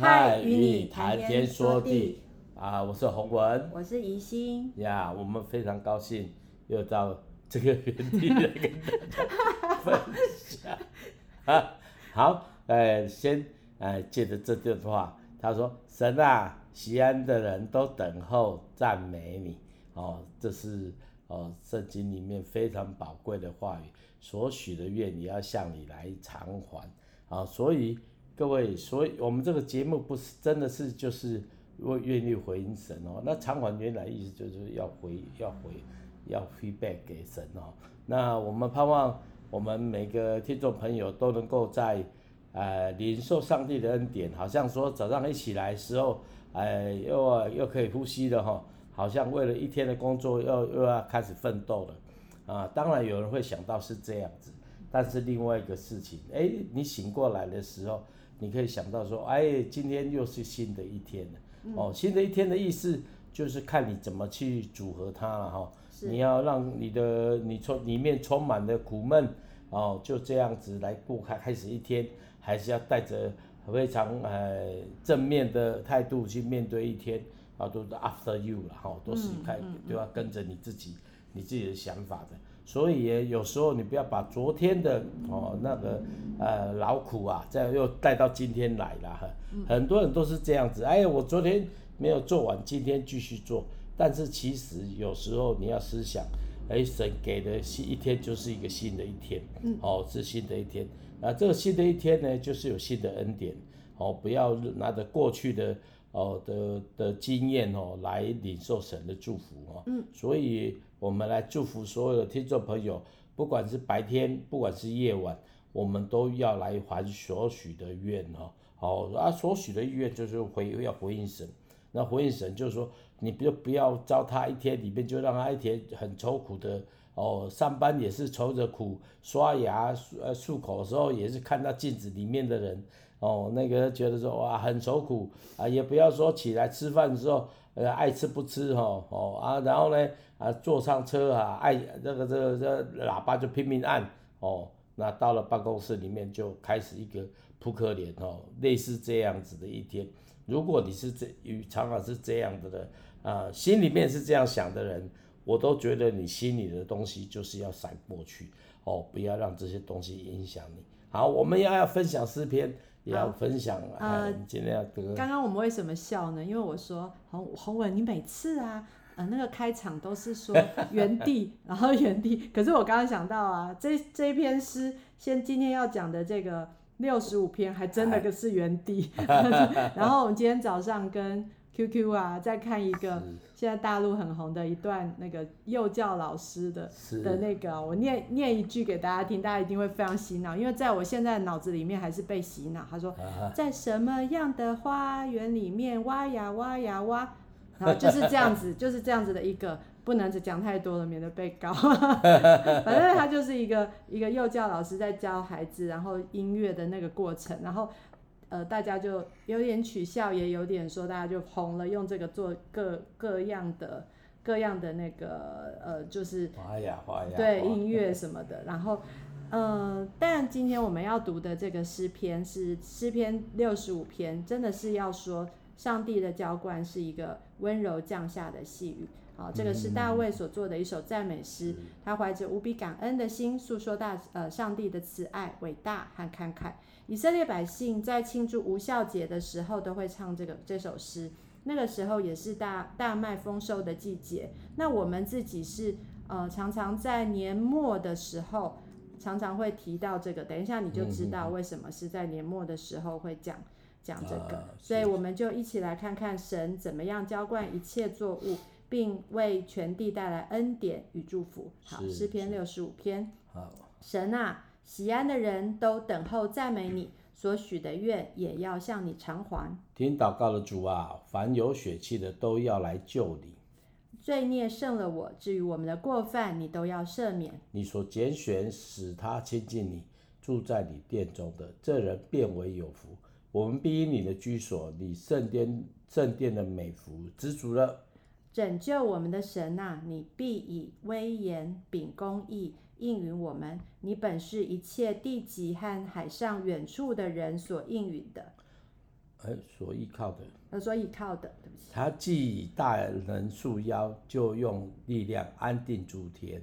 嗨，与你谈天说地啊！我是洪文，我是宜心呀。Yeah, 我们非常高兴又到这个原地来跟大家分享啊。好，呃，先呃借着这段话，他说：“神啊，西安的人都等候赞美你。”哦，这是哦圣经里面非常宝贵的话语。所许的愿，你要向你来偿还啊！所以各位，所以我们这个节目不是真的是就是为愿意回应神哦。那偿还原来意思就是要回要回要 feedback 给神哦。那我们盼望我们每个听众朋友都能够在呃领受上帝的恩典，好像说早上一起来的时候，呃又又可以呼吸了哈，好像为了一天的工作又又要开始奋斗了。啊，当然有人会想到是这样子，但是另外一个事情，哎，你醒过来的时候，你可以想到说，哎，今天又是新的一天了。哦，新的一天的意思就是看你怎么去组合它了哈。你要让你的你从里面充满了苦闷，哦，就这样子来过开开始一天，还是要带着非常呃正面的态度去面对一天，啊，都是 after you 了哈，都是开都要跟着你自己。你自己的想法的，所以也有时候你不要把昨天的哦那个呃劳苦啊，这样又带到今天来了哈。很多人都是这样子，哎，我昨天没有做完，今天继续做。但是其实有时候你要思想，哎，神给的新一天就是一个新的一天，哦，是新的一天。那，这个新的一天呢，就是有新的恩典，哦，不要拿着过去的哦的的经验哦来领受神的祝福哦。嗯，所以。我们来祝福所有的听众朋友，不管是白天，不管是夜晚，我们都要来还所许的愿哦。好啊，所许的愿就是回要回应神。那回应神就是说，你不不要糟蹋一天里面，就让他一天很愁苦的哦。上班也是愁着苦，刷牙呃漱口的时候也是看到镜子里面的人哦，那个觉得说哇很愁苦啊。也不要说起来吃饭的时候。呃，爱吃不吃哈，哦啊，然后呢，啊，坐上车啊，按这个这个这个、喇叭就拼命按，哦，那到了办公室里面就开始一个扑克脸哦，类似这样子的一天。如果你是这与常常是这样的人，啊，心里面是这样想的人，我都觉得你心里的东西就是要闪过去，哦，不要让这些东西影响你。好，我们要要分享诗篇。也要分享，啊！今天要得。刚刚我们为什么笑呢？因为我说洪洪文，你每次啊，呃，那个开场都是说原地，然后原地。可是我刚刚想到啊，这这一篇诗，先今天要讲的这个六十五篇，还真的是原地。然后我们今天早上跟。QQ 啊，再看一个现在大陆很红的一段那个幼教老师的的那个，我念念一句给大家听，大家一定会非常洗脑，因为在我现在脑子里面还是被洗脑。他说，在什么样的花园里面挖呀挖呀挖，然后就是这样子，就是这样子的一个，不能只讲太多了，免得被告。反正他就是一个一个幼教老师在教孩子，然后音乐的那个过程，然后。呃，大家就有点取笑，也有点说，大家就红了，用这个做各各样的各样的那个呃，就是花呀花呀，对音乐什么的。然后，呃，但今天我们要读的这个诗篇是诗篇六十五篇，真的是要说上帝的浇灌是一个温柔降下的细雨。好，这个是大卫所做的一首赞美诗，他怀着无比感恩的心，诉说大呃上帝的慈爱、伟大和慷慨。以色列百姓在庆祝无酵节的时候，都会唱这个这首诗。那个时候也是大大麦丰收的季节。那我们自己是呃常常在年末的时候，常常会提到这个。等一下你就知道为什么是在年末的时候会讲讲这个。所以我们就一起来看看神怎么样浇灌一切作物，并为全地带来恩典与祝福。好，诗篇六十五篇。好，神啊。喜安的人都等候赞美你，所许的愿也要向你偿还。听祷告的主啊，凡有血气的都要来救你。罪孽胜了我，至于我们的过犯，你都要赦免。你所拣选使他亲近你，住在你殿中的这人便为有福。我们必因你的居所，你圣殿圣殿的美福知足了。拯救我们的神啊，你必以威严秉公义。应允我们，你本是一切地极和海上远处的人所应允的。哎，所依靠的。呃，所依靠的，对不起。他既以大人束腰，就用力量安定诸天。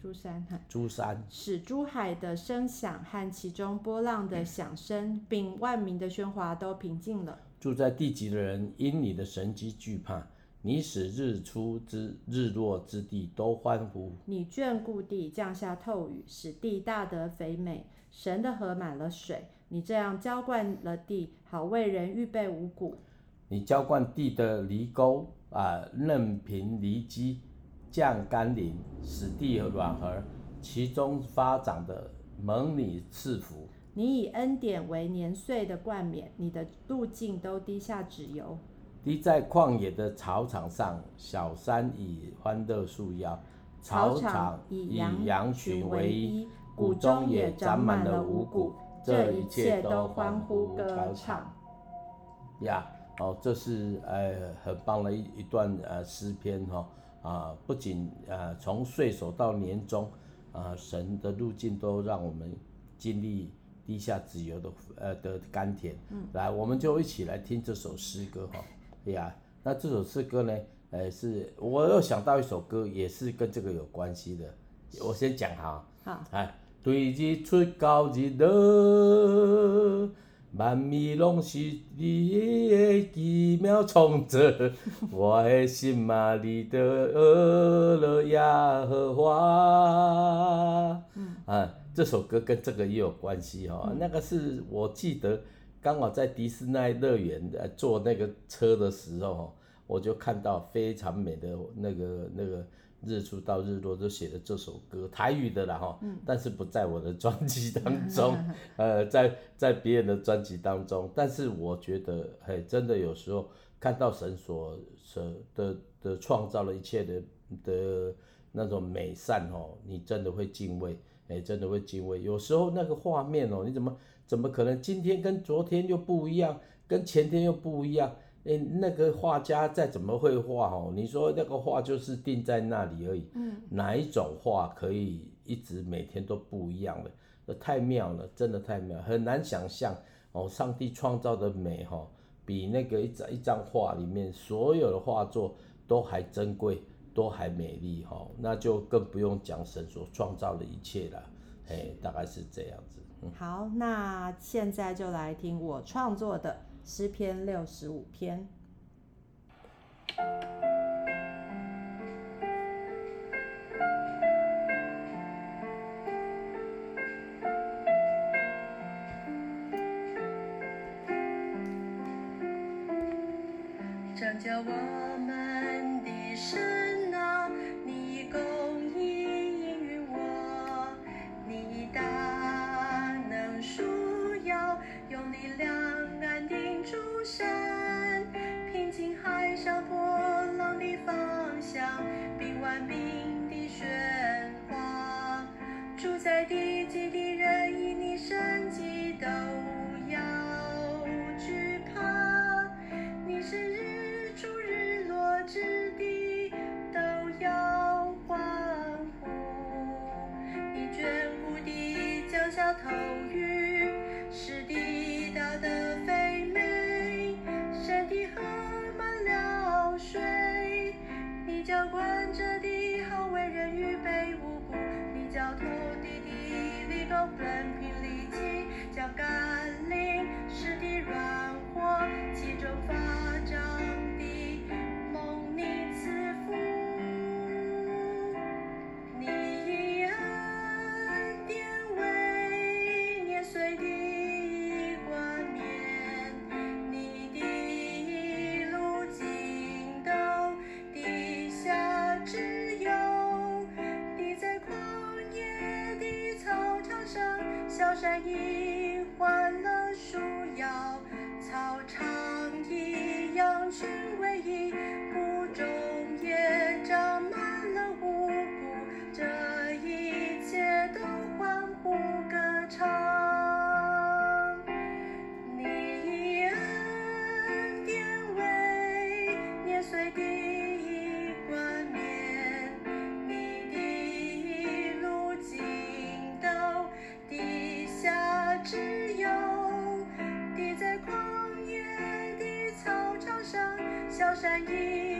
诸山哈。珠山。使珠海的声响和其中波浪的响声，并万民的喧哗都平静了。住在地极的人因你的神迹惧怕。你使日出之日落之地都欢呼。你眷顾地，降下透雨，使地大得肥美。神的河满了水。你这样浇灌了地，好为人预备五谷。你浇灌地的犁沟啊，任凭犁机降甘霖，使地软和，其中发长的蒙你赐福。你以恩典为年岁的冠冕，你的路径都滴下脂油。滴在旷野的草场上，小山以欢乐束腰，草场以羊群为衣，谷中也长满了五谷，这一切都欢呼歌唱。呀，哦，这是呃很棒的一一段呃诗篇哈啊，不仅呃从岁首到年终啊，神的路径都让我们经历地下自由的呃的甘甜。嗯，来，我们就一起来听这首诗歌哈。对呀，那这首诗歌呢？呃，是我又想到一首歌，也是跟这个有关系的。我先讲哈。好。哎，对日出高日落，万物拢是你的奇妙创造，我的心啊，你的乐乐耶和华。嗯。啊，这首歌跟这个也有关系哈。嗯、那个是我记得。刚好在迪士尼乐园呃坐那个车的时候，我就看到非常美的那个那个日出到日落都写的这首歌，台语的啦哈，但是不在我的专辑 当中，呃，在在别人的专辑当中，但是我觉得嘿，真的有时候看到神所所的的创造了一切的的那种美善哦，你真的会敬畏，哎，真的会敬畏。有时候那个画面哦，你怎么？怎么可能今天跟昨天又不一样，跟前天又不一样？诶，那个画家再怎么会画哦？你说那个画就是定在那里而已。嗯。哪一种画可以一直每天都不一样的？那太妙了，真的太妙，很难想象哦。上帝创造的美哈，比那个一张一张画里面所有的画作都还珍贵，都还美丽哈。那就更不用讲神所创造的一切了。哎，大概是这样子。嗯好，那现在就来听我创作的诗篇六十五篇。拯救我们的神小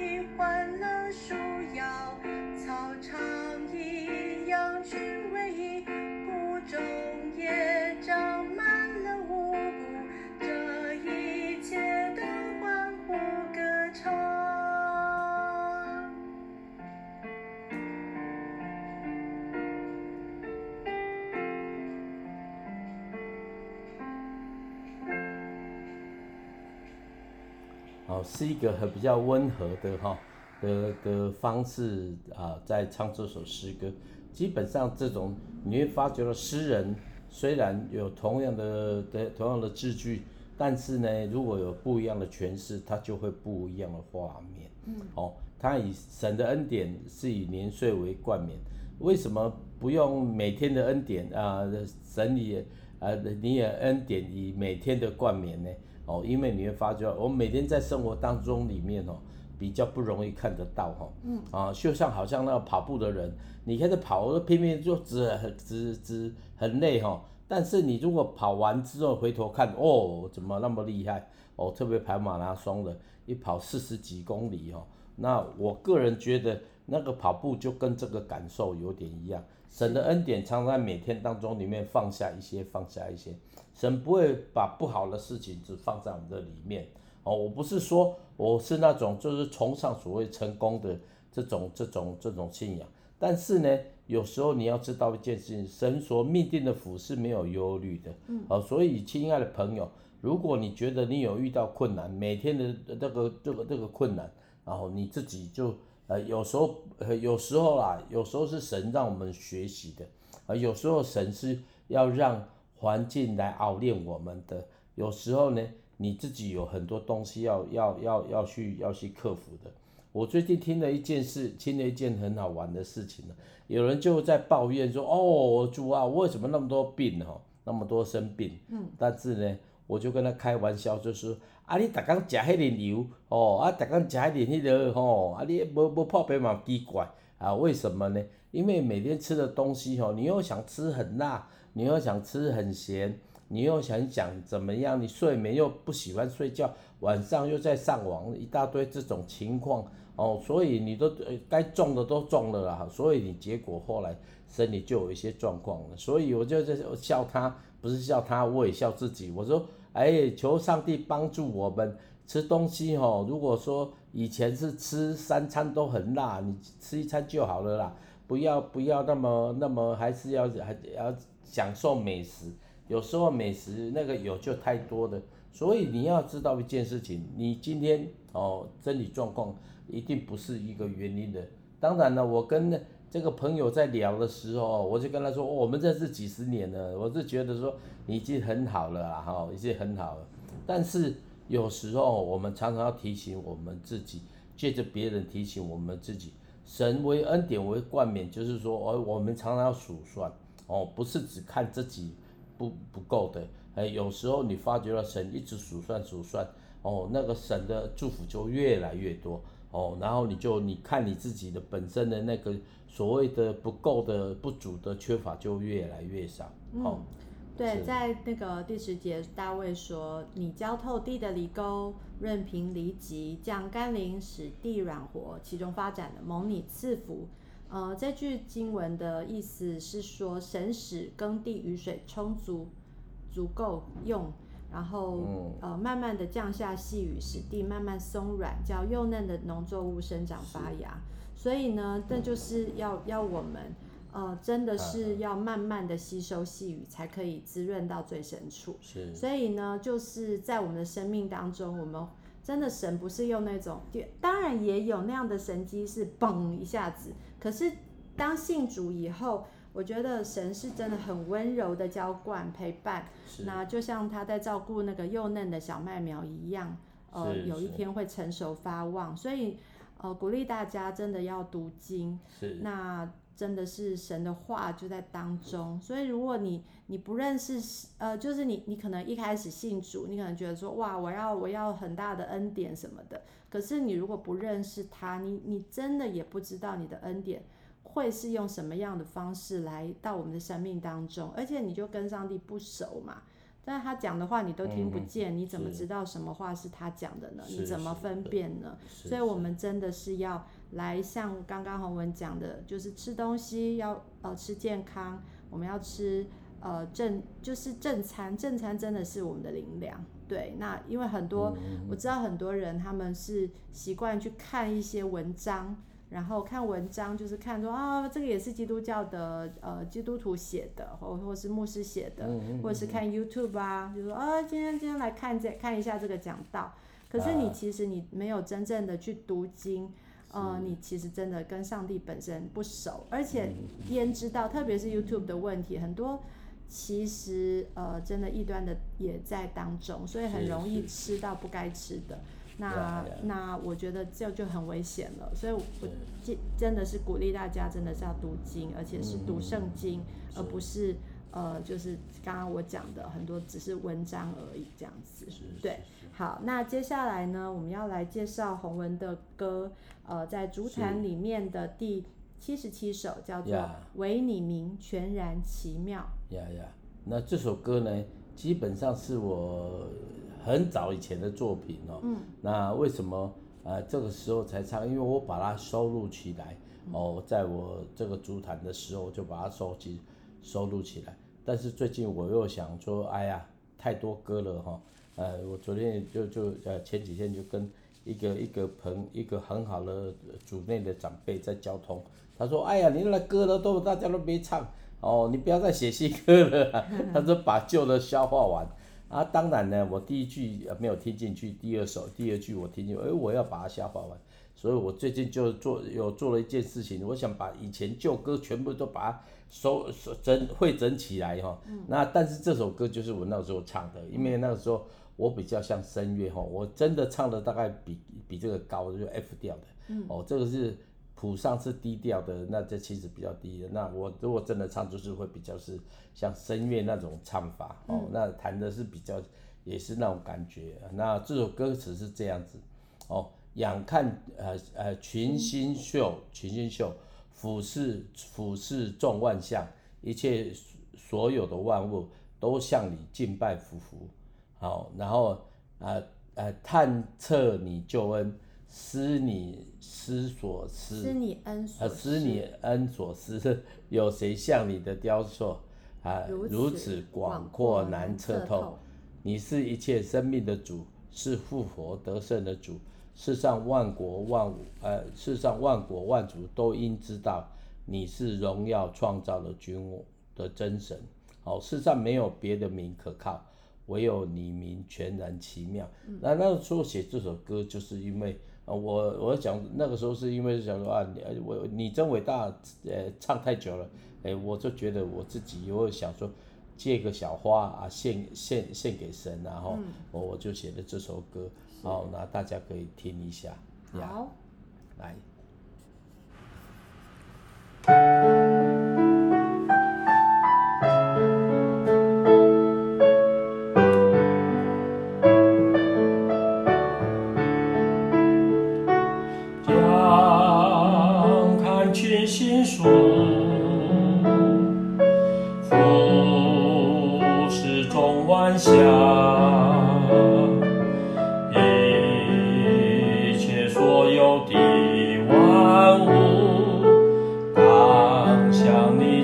是一个很比较温和的哈的的方式啊，在唱这首诗歌。基本上这种你会发觉到诗人虽然有同样的的同样的字句，但是呢，如果有不一样的诠释，它就会不一样的画面。嗯，哦，他以神的恩典是以年岁为冠冕，为什么不用每天的恩典啊？神也啊，你也恩典以每天的冠冕呢？哦，因为你会发觉，我们每天在生活当中里面哦，比较不容易看得到哈。嗯。啊，就像好像那个跑步的人，你看着跑，偏偏就只只只很累哈。但是你如果跑完之后回头看，哦，怎么那么厉害？哦，特别跑马拉松的，一跑四十几公里哦。那我个人觉得，那个跑步就跟这个感受有点一样。神的恩典常在每天当中里面放下一些，放下一些。神不会把不好的事情只放在我们的里面哦。我不是说我是那种就是崇尚所谓成功的这种这种这种信仰，但是呢，有时候你要知道一件事情，神所命定的福是没有忧虑的。嗯。哦，所以亲爱的朋友，如果你觉得你有遇到困难，每天的这个这个这个困难，然后你自己就呃有时候呃有时候啦，有时候是神让我们学习的，啊，有时候神是要让。环境来熬练我们的，有时候呢，你自己有很多东西要要要要去要去克服的。我最近听了一件事，听了一件很好玩的事情呢。有人就在抱怨说：“哦，主啊，为什么那么多病哈，那么多生病？”嗯，但是呢，我就跟他开玩笑，就是说啊，你逐天食迄个油哦，啊，逐天食迄个迄个吼，啊，你无无破病嘛奇怪啊？为什么呢？因为每天吃的东西吼，你又想吃很辣。你又想吃很咸，你又想讲怎么样？你睡眠又不喜欢睡觉，晚上又在上网，一大堆这种情况哦，所以你都该中的都中了啦，所以你结果后来身体就有一些状况了。所以我就在笑他，不是笑他，我也笑自己。我说，哎，求上帝帮助我们吃东西哦。如果说以前是吃三餐都很辣，你吃一餐就好了啦，不要不要那么那么，还是要还要。享受美食，有时候美食那个有就太多的，所以你要知道一件事情，你今天哦身体状况一定不是一个原因的。当然了，我跟这个朋友在聊的时候，我就跟他说，我们认识几十年了，我是觉得说你已经很好了哈、已经很好了。但是有时候我们常常要提醒我们自己，借着别人提醒我们自己，神为恩典为冠冕，就是说哦，我们常常要数算。哦，不是只看自己不不够的，哎，有时候你发觉了神一直数算数算，哦，那个神的祝福就越来越多，哦，然后你就你看你自己的本身的那个所谓的不够的不足的缺乏就越来越少，哦，对，在那个第十节，大卫说：“你浇透地的犁沟，润平离脊，降甘霖，使地软和，其中发展的蒙你赐福。”呃，这句经文的意思是说，神使耕地雨水充足，足够用，然后呃，慢慢的降下细雨，使地慢慢松软，叫幼嫩的农作物生长发芽。所以呢，这就是要要我们呃，真的是要慢慢的吸收细雨，才可以滋润到最深处。是。所以呢，就是在我们的生命当中，我们真的神不是用那种，当然也有那样的神机，是嘣一下子。可是，当信主以后，我觉得神是真的很温柔的浇灌陪伴，那就像他在照顾那个幼嫩的小麦苗一样，呃，有一天会成熟发旺。所以，呃，鼓励大家真的要读经，是那真的是神的话就在当中。所以，如果你你不认识，呃，就是你你可能一开始信主，你可能觉得说哇，我要我要很大的恩典什么的。可是你如果不认识他，你你真的也不知道你的恩典会是用什么样的方式来到我们的生命当中，而且你就跟上帝不熟嘛，但是他讲的话你都听不见，嗯、你怎么知道什么话是他讲的呢？你怎么分辨呢？所以我们真的是要来像刚刚洪文讲的，就是吃东西要呃吃健康，我们要吃呃正就是正餐，正餐真的是我们的灵粮。对，那因为很多、嗯、我知道很多人他们是习惯去看一些文章。然后看文章就是看说啊，这个也是基督教的呃基督徒写的，或或是牧师写的，嗯嗯嗯、或者是看 YouTube 啊，就说啊，今天今天来看这看一下这个讲道。可是你其实你没有真正的去读经，啊、呃，你其实真的跟上帝本身不熟，而且焉知道，特别是 YouTube 的问题很多，其实呃真的异端的也在当中，所以很容易吃到不该吃的。Yeah. 那我觉得这就很危险了，所以我真真的是鼓励大家，真的是要读经，而且是读圣经，嗯、而不是呃，就是刚刚我讲的很多只是文章而已这样子。对，好，那接下来呢，我们要来介绍洪文的歌，呃，在主坛里面的第七十七首叫做《唯你名全然奇妙》。呀呀，那这首歌呢，基本上是我。很早以前的作品哦，嗯，那为什么呃这个时候才唱？因为我把它收录起来哦，在我这个足坛的时候就把它收集收录起来。但是最近我又想说，哎呀，太多歌了哈，呃，我昨天就就呃前几天就跟一个一个朋一个很好的组内的长辈在交通，他说，哎呀，你那歌都都大家都没唱。哦，你不要再写新歌了，他说把旧的消化完。啊，当然呢，我第一句没有听进去，第二首第二句我听进去，哎，我要把它消化完，所以我最近就做有做了一件事情，我想把以前旧歌全部都把它收收整汇整起来哈。嗯、那但是这首歌就是我那时候唱的，因为那个时候我比较像声乐哈，我真的唱的大概比比这个高，就是 F 调的。嗯、哦，这个是。谱上是低调的，那这其实比较低的。那我如果真的唱，就是会比较是像声乐那种唱法哦。嗯、那弹的是比较也是那种感觉。那这首歌词是这样子哦，仰看呃呃群星秀，群星秀俯视俯视众万象，一切所有的万物都向你敬拜匍匐。好，然后呃呃探测你救恩。思你思所思，思你恩所思，思你恩所思，有谁像你的雕塑啊？如此广阔难测透。你是一切生命的主，是复活得胜的主。世上万国万物，呃，世上万国万族都应知道，你是荣耀创造的君的真神。好，世上没有别的名可靠，唯有你名全然奇妙。嗯、那那个时候写这首歌，就是因为。我我想那个时候是因为想说啊，你我你真伟大，呃，唱太久了，哎，我就觉得我自己，我想说借个小花啊，献献献给神，然后我我就写了这首歌，好，那大家可以听一下，好，来。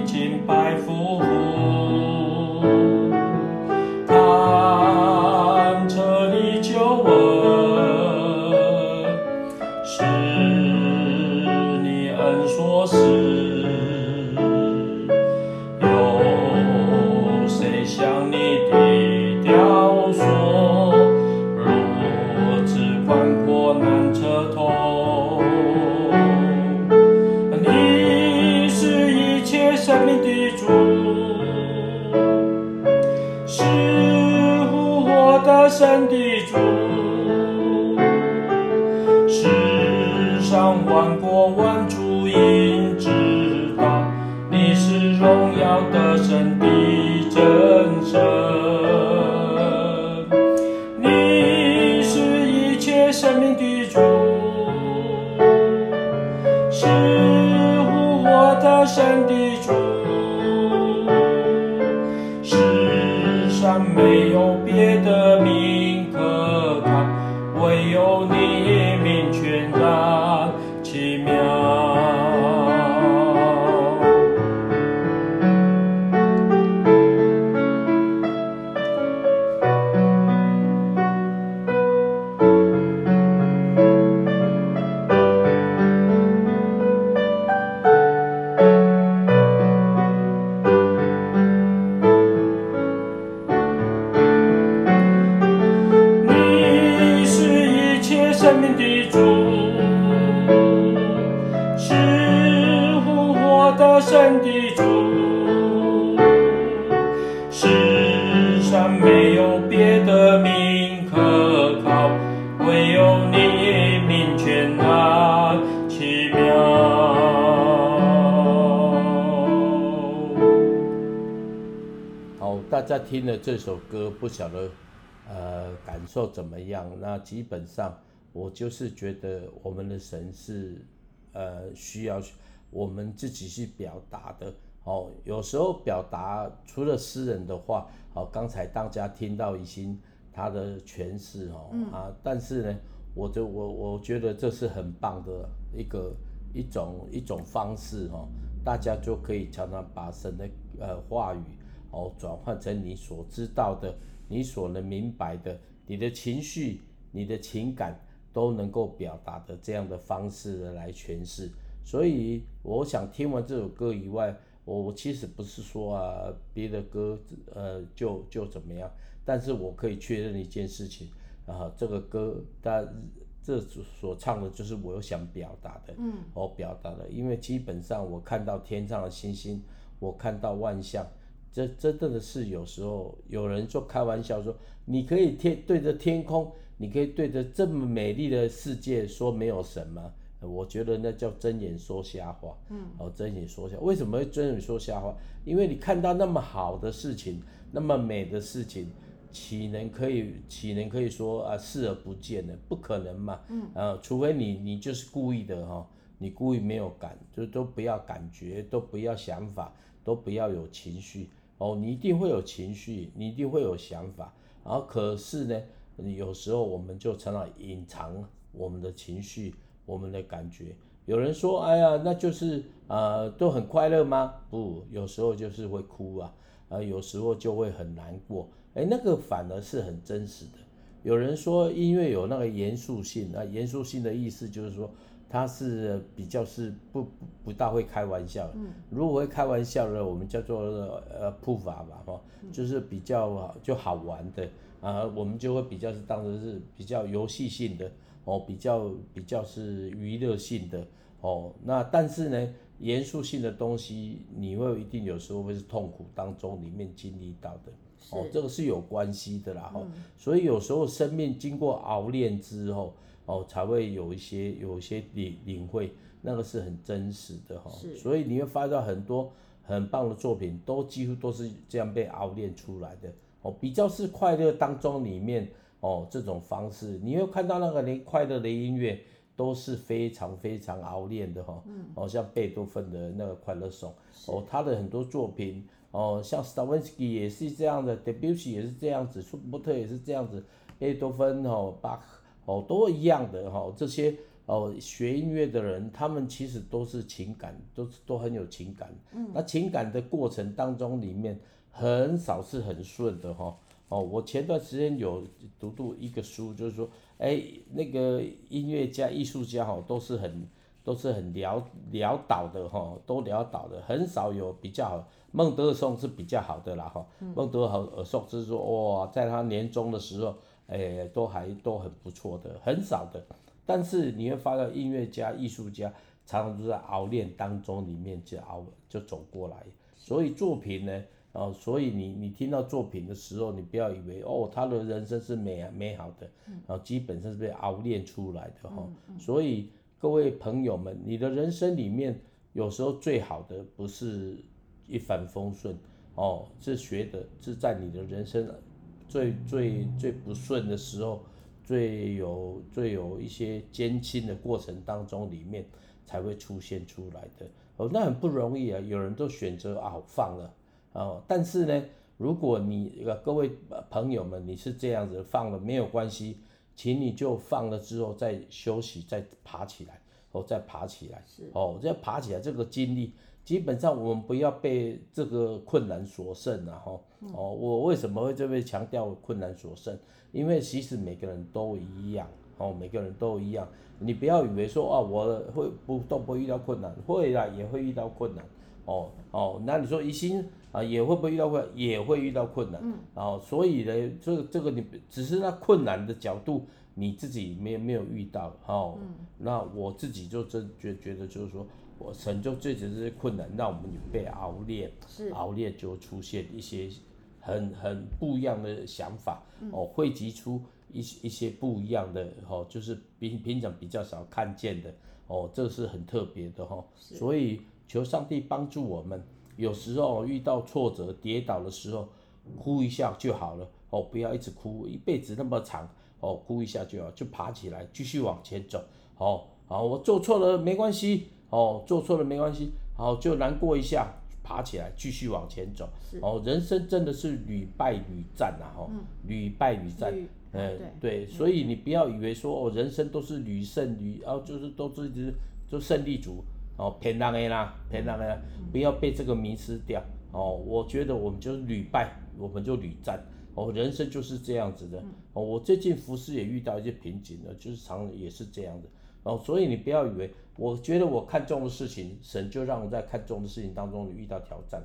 teaching 神的主。大家听了这首歌，不晓得呃感受怎么样？那基本上我就是觉得我们的神是呃需要我们自己去表达的哦。有时候表达除了诗人的话，哦，刚才大家听到已经他的诠释哦、嗯、啊，但是呢，我就我我觉得这是很棒的一个一种一种方式哦，大家就可以常常把神的呃话语。哦，转换成你所知道的，你所能明白的，你的情绪、你的情感都能够表达的这样的方式来诠释。所以，我想听完这首歌以外，我我其实不是说啊别的歌呃就就怎么样，但是我可以确认一件事情啊，这个歌它这所唱的就是我有想表达的，嗯，我表达的，因为基本上我看到天上的星星，我看到万象。这真正的是有时候有人就开玩笑说，你可以天对着天空，你可以对着这么美丽的世界说没有神吗？我觉得那叫睁眼说瞎话。嗯，哦，睁眼说瞎话，为什么会睁眼说瞎话？因为你看到那么好的事情，那么美的事情，岂能可以岂能可以说啊视而不见呢？不可能嘛。嗯，呃，除非你你就是故意的哈、哦，你故意没有感，就都不要感觉，都不要想法，都不要有情绪。哦，你一定会有情绪，你一定会有想法，然后可是呢，有时候我们就成了隐藏我们的情绪，我们的感觉。有人说，哎呀，那就是呃都很快乐吗？不，有时候就是会哭啊，呃，有时候就会很难过。哎，那个反而是很真实的。有人说音乐有那个严肃性，那严肃性的意思就是说。他是比较是不不不大会开玩笑的，嗯，如果会开玩笑的，我们叫做呃普法吧，哈，就是比较就好玩的啊，我们就会比较是当成是比较游戏性的哦，比较比较是娱乐性的哦，那但是呢，严肃性的东西，你会一定有时候会是痛苦当中里面经历到的哦，这个是有关系的啦，哈，嗯，所以有时候生命经过熬炼之后。哦，才会有一些有一些领领会，那个是很真实的哈，所以你会发现到很多很棒的作品，都几乎都是这样被熬炼出来的哦。比较是快乐当中里面哦，这种方式，你会看到那个连快乐的音乐都是非常非常熬炼的哈。嗯。哦，像贝多芬的那个快乐颂，哦，他的很多作品哦，像 Stavinsky 也是这样的，Debussy 也是这样子，舒伯特也是这样子，贝多芬哦，巴赫。哦，都一样的哈，这些哦学音乐的人，他们其实都是情感，都都很有情感。嗯，那情感的过程当中，里面很少是很顺的哈。哦，我前段时间有读读一个书，就是说，哎，那个音乐家、艺术家哈，都是很都是很潦潦倒的哈，都潦倒的，很少有比较好。孟德尔颂是比较好的啦哈，孟德尔颂就是说，哇，在他年终的时候。哎，都还都很不错的，很少的。但是你会发现，音乐家、艺术家常常都在熬练当中，里面就熬就走过来。所以作品呢，哦，所以你你听到作品的时候，你不要以为哦，他的人生是美美好的，然后基本上是被熬练出来的哈。所以各位朋友们，你的人生里面有时候最好的不是一帆风顺哦，是学的是在你的人生。最最最不顺的时候，最有最有一些艰辛的过程当中，里面才会出现出来的哦，那很不容易啊。有人都选择啊放了哦，但是呢，如果你各位朋友们你是这样子放了没有关系，请你就放了之后再休息，再爬起来哦，再爬起来是哦，再爬起来这个经历。基本上我们不要被这个困难所胜啊！哈哦，我为什么会这边强调困难所胜？因为其实每个人都一样哦，每个人都一样。你不要以为说啊，我会不都不会遇到困难，会啦，也会遇到困难哦哦。那你说疑心啊，也会不会遇到困难？也会遇到困难。嗯。哦，所以呢，这个这个你只是那困难的角度你自己没有没有遇到哦。嗯。那我自己就真觉觉得就是说。我神就这只是困难，让我们被熬练，是熬练就出现一些很很不一样的想法，嗯、哦，汇集出一一些不一样的哦，就是平平常比较少看见的哦，这是很特别的哈、哦。所以求上帝帮助我们，有时候遇到挫折、跌倒的时候，哭一下就好了哦，不要一直哭，一辈子那么长哦，哭一下就好，就爬起来继续往前走哦。好，我做错了没关系哦，做错了没关系，好，就难过一下，爬起来继续往前走哦。人生真的是屡败屡战呐，哈，屡败屡战，嗯，对，所以你不要以为说哦，人生都是屡胜屡，哦，就是都是一直就胜利组哦，骗人的啦，骗人的，不要被这个迷失掉哦。我觉得我们就是屡败，我们就屡战哦，人生就是这样子的哦。我最近服饰也遇到一些瓶颈了，就是常也是这样的。哦，所以你不要以为，我觉得我看中的事情，神就让我在看中的事情当中遇到挑战。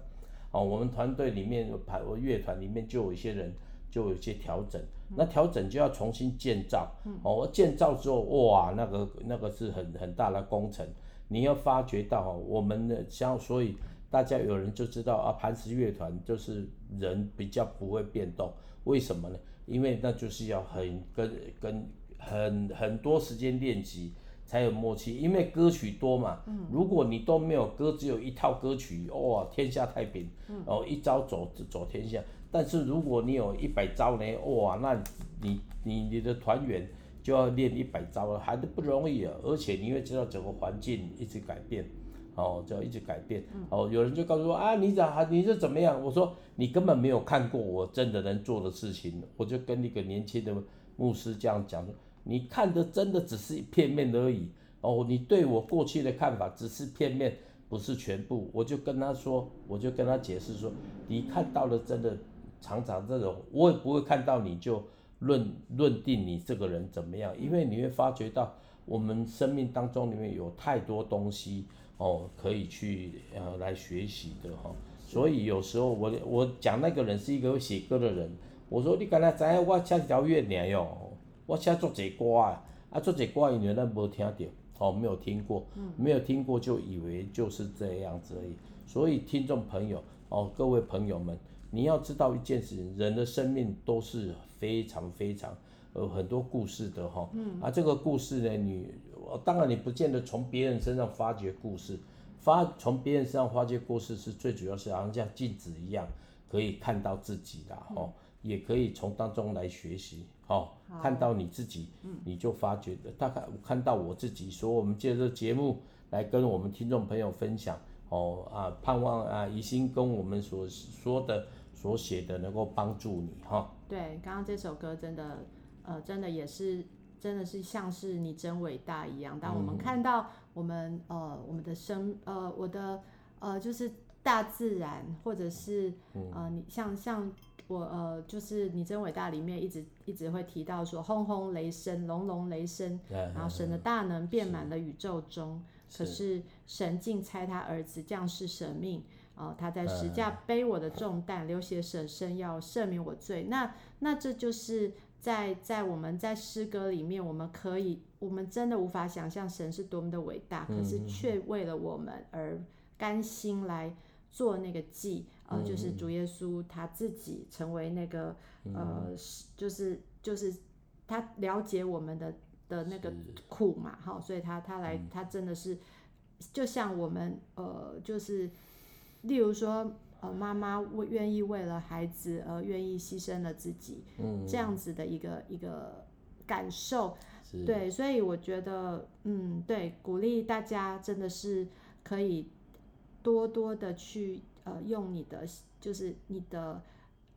哦，我们团队里面排我乐团里面就有一些人就有一些调整，那调整就要重新建造。哦，我建造之后，哇，那个那个是很很大的工程。你要发觉到，我们的像，所以大家有人就知道啊，磐石乐团就是人比较不会变动，为什么呢？因为那就是要很跟跟很很多时间练习。才有默契，因为歌曲多嘛。如果你都没有歌，只有一套歌曲，哇，天下太平，哦，一招走走天下。但是如果你有一百招呢，哇，那你你你的团员就要练一百招了，还是不容易啊。而且你会知道整个环境一直改变，哦，就要一直改变。哦，有人就告诉我啊，你咋你是怎么样？我说你根本没有看过我真的能做的事情。我就跟那个年轻的牧师这样讲说。你看的真的只是片面而已哦，你对我过去的看法只是片面，不是全部。我就跟他说，我就跟他解释说，你看到了真的常常这种，我也不会看到你就论论定你这个人怎么样，因为你会发觉到我们生命当中里面有太多东西哦，可以去呃来学习的哈。所以有时候我我讲那个人是一个会写歌的人，我说你刚才在我唱条乐年哟。我写做这歌啊，啊做这歌因为咱无听到，哦没有听过，没有听过就以为就是这样子而已。所以听众朋友，哦各位朋友们，你要知道一件事情，人的生命都是非常非常有很多故事的哈。啊这个故事呢，你当然你不见得从别人身上发掘故事，发从别人身上发掘故事是最主要是好像像镜子一样，可以看到自己的哦，也可以从当中来学习。哦，看到你自己，你就发觉的。大概我看到我自己，所以我们借着节目来跟我们听众朋友分享。哦啊，盼望啊，宜心跟我们所说的、所写的，能够帮助你哈。哦、对，刚刚这首歌真的，呃，真的也是，真的是像是你真伟大一样。当我们看到我们呃我们的生呃我的呃就是大自然，或者是呃你像像。我呃，就是你真伟大里面一直一直会提到说，轰轰雷声，隆隆雷声，然后神的大能遍满了宇宙中。是可是神竟差他儿子降世舍命，呃，他在十架背我的重担，流血舍身要赦免我罪。那那这就是在在我们在诗歌里面，我们可以，我们真的无法想象神是多么的伟大，可是却为了我们而甘心来做那个祭。呃，就是主耶稣他自己成为那个、嗯、呃，就是就是他了解我们的的那个苦嘛，哈，所以他他来他真的是，就像我们呃，就是例如说呃，妈妈为愿意为了孩子而愿意牺牲了自己，嗯，这样子的一个一个感受，对，所以我觉得嗯，对，鼓励大家真的是可以多多的去。呃，用你的就是你的，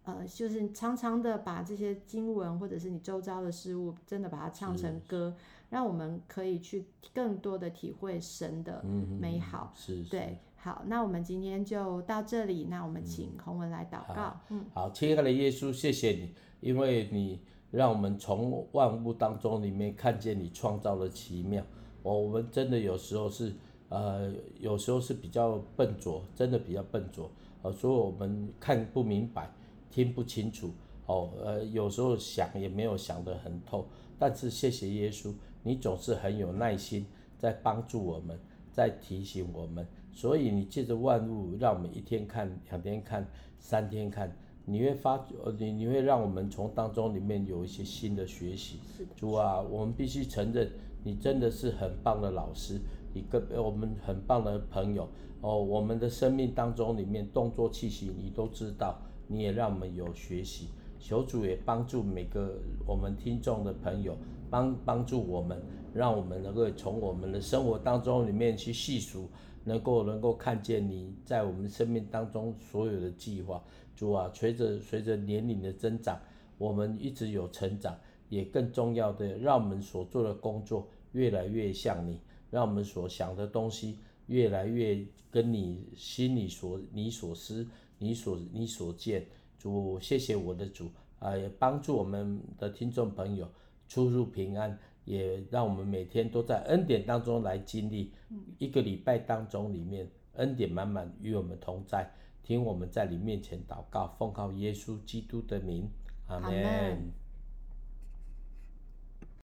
呃，就是常常的把这些经文或者是你周遭的事物，真的把它唱成歌，让我们可以去更多的体会神的美好。是，是，对，好，那我们今天就到这里，那我们请洪文来祷告。嗯，好，亲爱的耶稣，谢谢你，因为你让我们从万物当中里面看见你创造的奇妙。我我们真的有时候是。呃，有时候是比较笨拙，真的比较笨拙，呃，所以我们看不明白，听不清楚，哦，呃，有时候想也没有想得很透。但是谢谢耶稣，你总是很有耐心，在帮助我们，在提醒我们。所以你借着万物，让我们一天看，两天看，三天看，你会发，你你会让我们从当中里面有一些新的学习。是。主啊，我们必须承认，你真的是很棒的老师。一个我们很棒的朋友哦，我们的生命当中里面动作气息你都知道，你也让我们有学习。求主也帮助每个我们听众的朋友，帮帮助我们，让我们能够从我们的生活当中里面去细数，能够能够看见你在我们生命当中所有的计划。主啊，随着随着年龄的增长，我们一直有成长，也更重要的，让我们所做的工作越来越像你，让我们所想的东西越来越跟你心里所你所思、你所你所见。主，谢谢我的主啊，也帮助我们的听众朋友出入平安，也让我们每天都在恩典当中来经历一个礼拜当中里面恩典满满与我们同在，听我们在你面前祷告，奉靠耶稣基督的名，阿门。